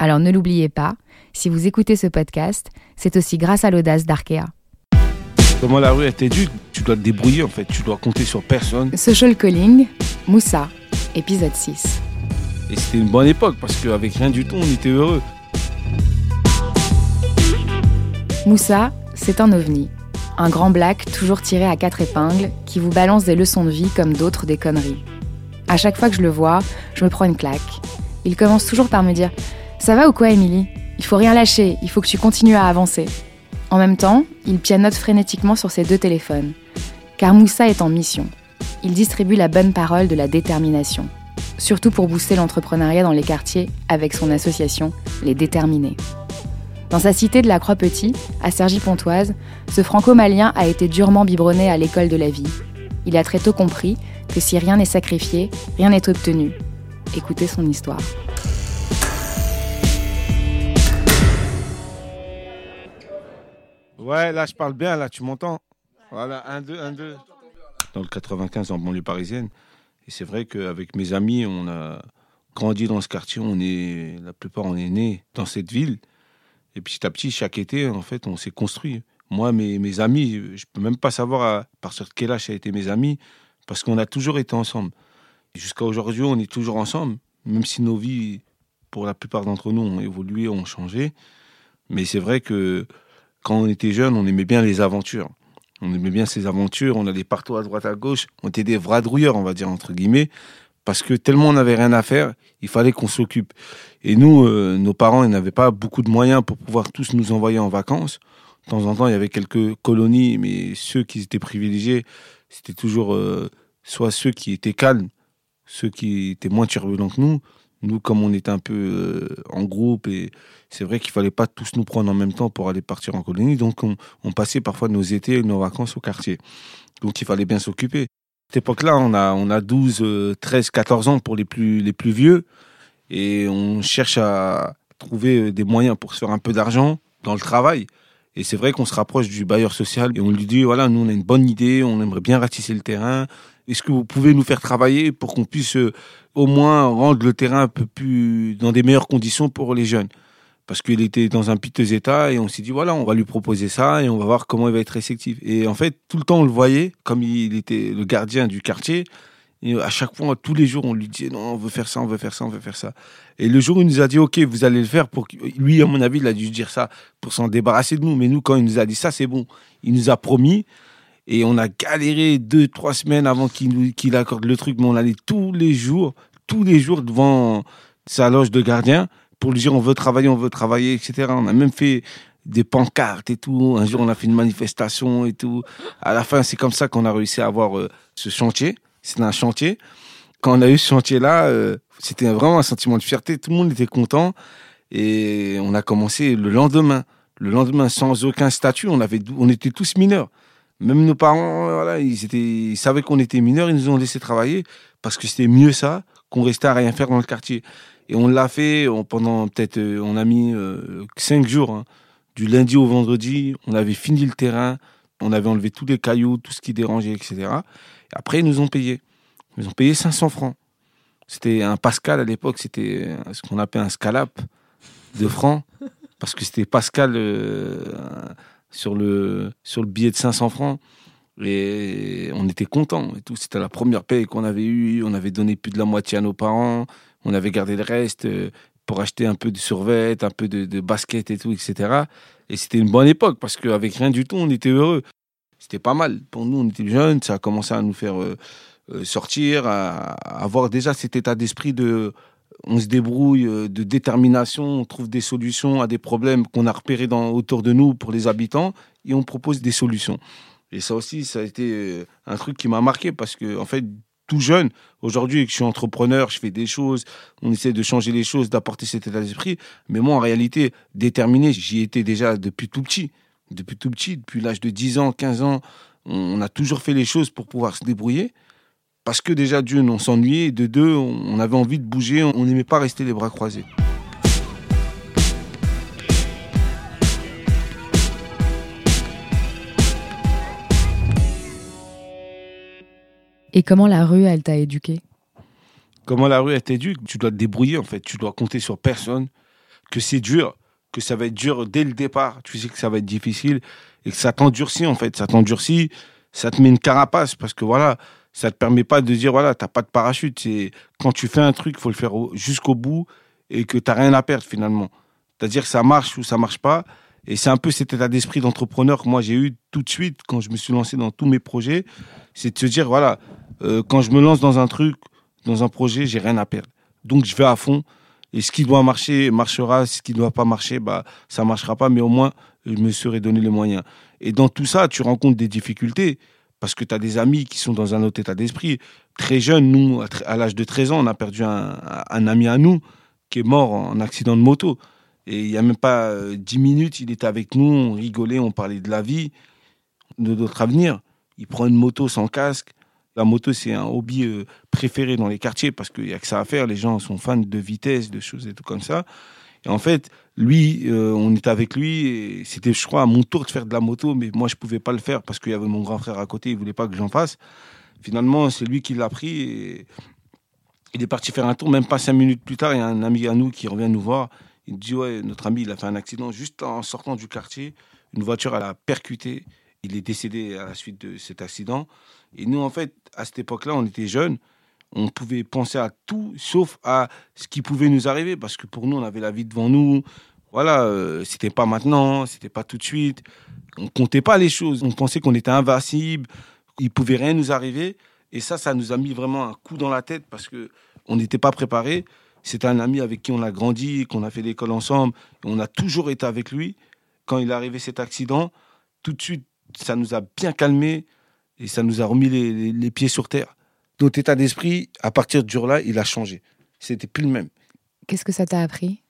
Alors ne l'oubliez pas, si vous écoutez ce podcast, c'est aussi grâce à l'audace d'Arkea. Comment la rue était dure, tu dois te débrouiller en fait, tu dois compter sur personne. Social Calling, Moussa, épisode 6. Et c'était une bonne époque parce qu'avec rien du tout, on était heureux. Moussa, c'est un ovni. Un grand black toujours tiré à quatre épingles qui vous balance des leçons de vie comme d'autres des conneries. À chaque fois que je le vois, je me prends une claque. Il commence toujours par me dire Ça va ou quoi, Émilie? Il faut rien lâcher, il faut que tu continues à avancer. En même temps, il pianote frénétiquement sur ses deux téléphones. Car Moussa est en mission. Il distribue la bonne parole de la détermination. Surtout pour booster l'entrepreneuriat dans les quartiers avec son association Les Déterminés. Dans sa cité de la Croix-Petit, à Cergy-Pontoise, ce franco-malien a été durement biberonné à l'école de la vie. Il a très tôt compris que si rien n'est sacrifié, rien n'est obtenu. Écoutez son histoire. Ouais, là je parle bien, là tu m'entends Voilà, 1, 2, 1, 2. Dans le 95 en banlieue parisienne. Et c'est vrai qu'avec mes amis, on a grandi dans ce quartier, on est, la plupart on est nés dans cette ville. Et petit à petit, chaque été, en fait, on s'est construit. Moi, mes, mes amis, je peux même pas savoir à partir de quel âge ça a été mes amis, parce qu'on a toujours été ensemble. Jusqu'à aujourd'hui, on est toujours ensemble, même si nos vies, pour la plupart d'entre nous, ont évolué, ont changé. Mais c'est vrai que quand on était jeune, on aimait bien les aventures. On aimait bien ces aventures, on allait partout à droite à gauche, on était des vadrouilleurs, on va dire, entre guillemets, parce que tellement on n'avait rien à faire, il fallait qu'on s'occupe. Et nous, euh, nos parents, ils n'avaient pas beaucoup de moyens pour pouvoir tous nous envoyer en vacances. De temps en temps, il y avait quelques colonies, mais ceux qui étaient privilégiés, c'était toujours euh, soit ceux qui étaient calmes, ceux qui étaient moins turbulents que nous, nous, comme on était un peu euh, en groupe, et c'est vrai qu'il fallait pas tous nous prendre en même temps pour aller partir en colonie, donc on, passait parfois nos étés et nos vacances au quartier. Donc il fallait bien s'occuper. À cette époque-là, on a, on a 12, 13, 14 ans pour les plus, les plus vieux, et on cherche à trouver des moyens pour se faire un peu d'argent dans le travail. Et c'est vrai qu'on se rapproche du bailleur social et on lui dit, voilà, nous on a une bonne idée, on aimerait bien ratisser le terrain. Est-ce que vous pouvez nous faire travailler pour qu'on puisse euh, au moins rendre le terrain un peu plus dans des meilleures conditions pour les jeunes? Parce qu'il était dans un piteux état et on s'est dit voilà on va lui proposer ça et on va voir comment il va être réceptif. Et en fait tout le temps on le voyait comme il était le gardien du quartier et à chaque fois tous les jours on lui disait non on veut faire ça on veut faire ça on veut faire ça. Et le jour où il nous a dit ok vous allez le faire pour lui à mon avis il a dû dire ça pour s'en débarrasser de nous. Mais nous quand il nous a dit ça c'est bon. Il nous a promis et on a galéré deux, trois semaines avant qu'il accorde le truc, mais on allait tous les jours, tous les jours devant sa loge de gardien pour lui dire on veut travailler, on veut travailler, etc. On a même fait des pancartes et tout. Un jour, on a fait une manifestation et tout. À la fin, c'est comme ça qu'on a réussi à avoir euh, ce chantier. C'était un chantier. Quand on a eu ce chantier-là, euh, c'était vraiment un sentiment de fierté. Tout le monde était content. Et on a commencé le lendemain. Le lendemain, sans aucun statut, on, avait, on était tous mineurs. Même nos parents, voilà, ils, étaient, ils savaient qu'on était mineurs, ils nous ont laissé travailler parce que c'était mieux ça qu'on restait à rien faire dans le quartier. Et on l'a fait pendant peut-être, on a mis euh, cinq jours, hein. du lundi au vendredi. On avait fini le terrain, on avait enlevé tous les cailloux, tout ce qui dérangeait, etc. Et après, ils nous ont payé. Ils nous ont payé 500 francs. C'était un Pascal à l'époque, c'était ce qu'on appelait un scalap de francs, parce que c'était Pascal. Euh, sur le, sur le billet de 500 francs. Et on était contents et tout. C'était la première paye qu'on avait eue. On avait donné plus de la moitié à nos parents. On avait gardé le reste euh, pour acheter un peu de survêt, un peu de, de basket et tout, etc. Et c'était une bonne époque parce qu'avec rien du tout, on était heureux. C'était pas mal. Pour nous, on était jeunes. Ça a commencé à nous faire euh, euh, sortir, à avoir déjà cet état d'esprit de on se débrouille euh, de détermination, on trouve des solutions à des problèmes qu'on a repérés autour de nous pour les habitants et on propose des solutions. Et ça aussi, ça a été euh, un truc qui m'a marqué parce que, en fait, tout jeune. Aujourd'hui, je suis entrepreneur, je fais des choses, on essaie de changer les choses, d'apporter cet état d'esprit. Mais moi, en réalité, déterminé, j'y étais déjà depuis tout petit. Depuis tout petit, depuis l'âge de 10 ans, 15 ans, on a toujours fait les choses pour pouvoir se débrouiller. Parce que déjà, d'une, on s'ennuyait, de deux, on avait envie de bouger, on n'aimait pas rester les bras croisés. Et comment la rue, elle t'a éduqué? Comment la rue, elle t'éduque? Tu dois te débrouiller, en fait. Tu dois compter sur personne. Que c'est dur, que ça va être dur dès le départ. Tu sais que ça va être difficile et que ça t'endurcit, en fait. Ça t'endurcit, ça te met une carapace parce que voilà, ça te permet pas de dire, voilà, t'as pas de parachute. C'est quand tu fais un truc, faut le faire jusqu'au bout et que t'as rien à perdre, finalement. C'est-à-dire que ça marche ou ça marche pas. Et c'est un peu cet état d'esprit d'entrepreneur que moi j'ai eu tout de suite quand je me suis lancé dans tous mes projets. C'est de se dire, voilà, euh, quand je me lance dans un truc, dans un projet, j'ai rien à perdre. Donc je vais à fond. Et ce qui doit marcher, marchera. Ce qui ne doit pas marcher, bah, ça marchera pas. Mais au moins, je me serai donné les moyens. Et dans tout ça, tu rencontres des difficultés. Parce que tu as des amis qui sont dans un autre état d'esprit. Très jeune, nous, à l'âge de 13 ans, on a perdu un, ami à nous qui est mort en accident de moto. Et il n'y a même pas euh, dix minutes, il était avec nous, on rigolait, on parlait de la vie, de notre avenir. Il prend une moto sans casque, la moto, c'est un hobby euh, préféré dans les quartiers parce qu'il n'y a que ça à faire. Les gens sont fans de vitesse, de choses et tout comme ça. En fait, lui, euh, on était avec lui c'était, je crois, à mon tour de faire de la moto, mais moi, je ne pouvais pas le faire parce qu'il y avait mon grand frère à côté, il voulait pas que j'en fasse. Finalement, c'est lui qui l'a pris et il est parti faire un tour. Même pas cinq minutes plus tard, il y a un ami à nous qui revient nous voir. Il dit Ouais, notre ami, il a fait un accident juste en sortant du quartier. Une voiture, elle a percuté. Il est décédé à la suite de cet accident. Et nous, en fait, à cette époque-là, on était jeunes. On pouvait penser à tout sauf à ce qui pouvait nous arriver parce que pour nous, on avait la vie devant nous. Voilà, euh, c'était pas maintenant, c'était pas tout de suite. On comptait pas les choses. On pensait qu'on était invincible, il pouvait rien nous arriver. Et ça, ça nous a mis vraiment un coup dans la tête parce que on n'était pas préparé. C'était un ami avec qui on a grandi, qu'on a fait l'école ensemble. On a toujours été avec lui. Quand il est arrivé cet accident, tout de suite, ça nous a bien calmé et ça nous a remis les, pieds sur terre. Notre état d'esprit, à partir de jour-là, il a changé. C'était plus le même. Qu'est-ce que ça t'a appris?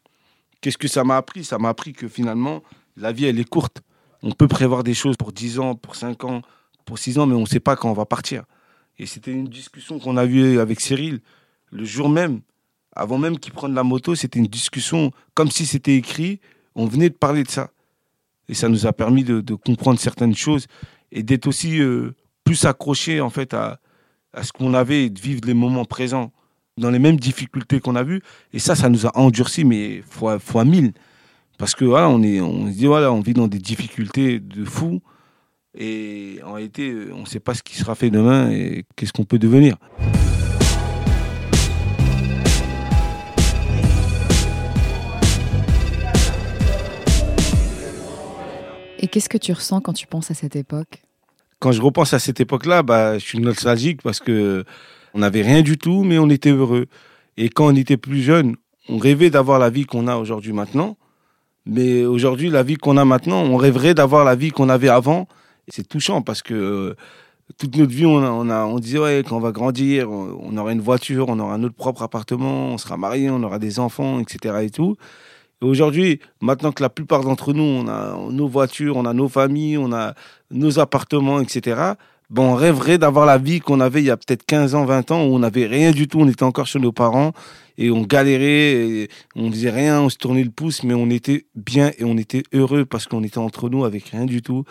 Qu'est-ce que ça m'a appris? Ça m'a appris que finalement, la vie, elle est courte. On peut prévoir des choses pour 10 ans, pour 5 ans, pour 6 ans, mais on ne sait pas quand on va partir. Et c'était une discussion qu'on a eue avec Cyril le jour même. Avant même qu'il prenne la moto, c'était une discussion comme si c'était écrit. On venait de parler de ça. Et ça nous a permis de, comprendre certaines choses et d'être aussi euh, plus accroché en fait à, à ce qu'on avait de vivre les moments présents dans les mêmes difficultés qu'on a vues. Et ça, ça nous a endurci, mais fois, fois mille. Parce que voilà, on, est, on se dit, voilà, on vit dans des difficultés de fou. Et en réalité, on ne sait pas ce qui sera fait demain et qu'est-ce qu'on peut devenir. Et qu'est-ce que tu ressens quand tu penses à cette époque? Quand je repense à cette époque-là, bah, je suis nostalgique parce que on n'avait rien du tout, mais on était heureux. Et quand on était plus jeune, on rêvait d'avoir la vie qu'on a aujourd'hui maintenant. Mais aujourd'hui, la vie qu'on a maintenant, on rêverait d'avoir la vie qu'on avait avant. C'est touchant parce que euh, toute notre vie, on, a, on disait, ouais, quand on va grandir, on, aura une voiture, on aura notre propre appartement, on sera marié, on aura des enfants, etc. Et tout. Aujourd'hui, maintenant que la plupart d'entre nous, on a nos voitures, on a nos familles, on a nos appartements, etc., bon, on rêverait d'avoir la vie qu'on avait il y a peut-être 15 ans, 20 ans, où on n'avait rien du tout, on était encore chez nos parents, et on galérait, et on faisait rien, on se tournait le pouce, mais on était bien et on était heureux parce qu'on était entre nous avec rien du tout.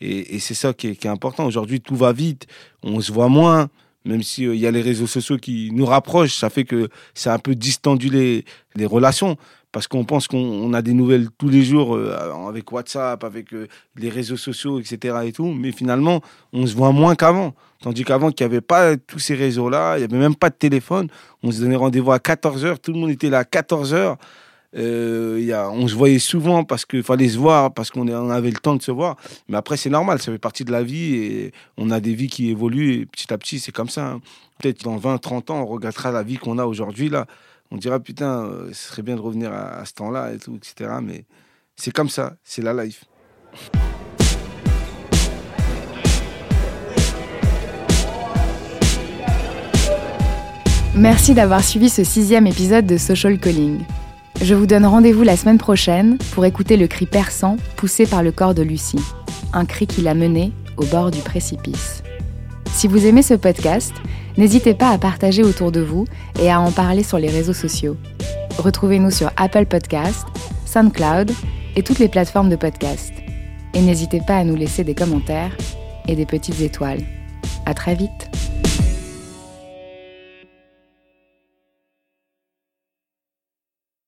Et, c'est ça qui est, important. Aujourd'hui, tout va vite, on se voit moins même s'il euh, y a les réseaux sociaux qui nous rapprochent, ça fait que c'est un peu distendu les relations parce qu'on pense qu'on a des nouvelles tous les jours euh, avec WhatsApp, avec euh, les réseaux sociaux, etc. et tout, mais finalement, on se voit moins qu'avant. Tandis qu'avant, qu'il n'y avait pas tous ces réseaux-là, il n'y avait même pas de téléphone, on se donnait rendez-vous à 14h, tout le monde était là à 14h. Euh, y a, on se voyait souvent parce qu'il fallait se voir, parce qu'on avait le temps de se voir. Mais après, c'est normal, ça fait partie de la vie et on a des vies qui évoluent et petit à petit, c'est comme ça. Hein. Peut-être dans 20, 30 ans, on regrettera la vie qu'on a aujourd'hui là on dira putain, euh, ce serait bien de revenir à, ce temps-là et tout, etc. Mais c'est comme ça, c'est la life. Merci d'avoir suivi ce sixième épisode de Social Calling. Je vous donne rendez-vous la semaine prochaine pour écouter le cri perçant poussé par le corps de Lucie, un cri qui l'a mené au bord du précipice. Si vous aimez ce podcast, n'hésitez pas à partager autour de vous et à en parler sur les réseaux sociaux. Retrouvez-nous sur Apple Podcast, SoundCloud et toutes les plateformes de podcast. Et n'hésitez pas à nous laisser des commentaires et des petites étoiles. À très vite!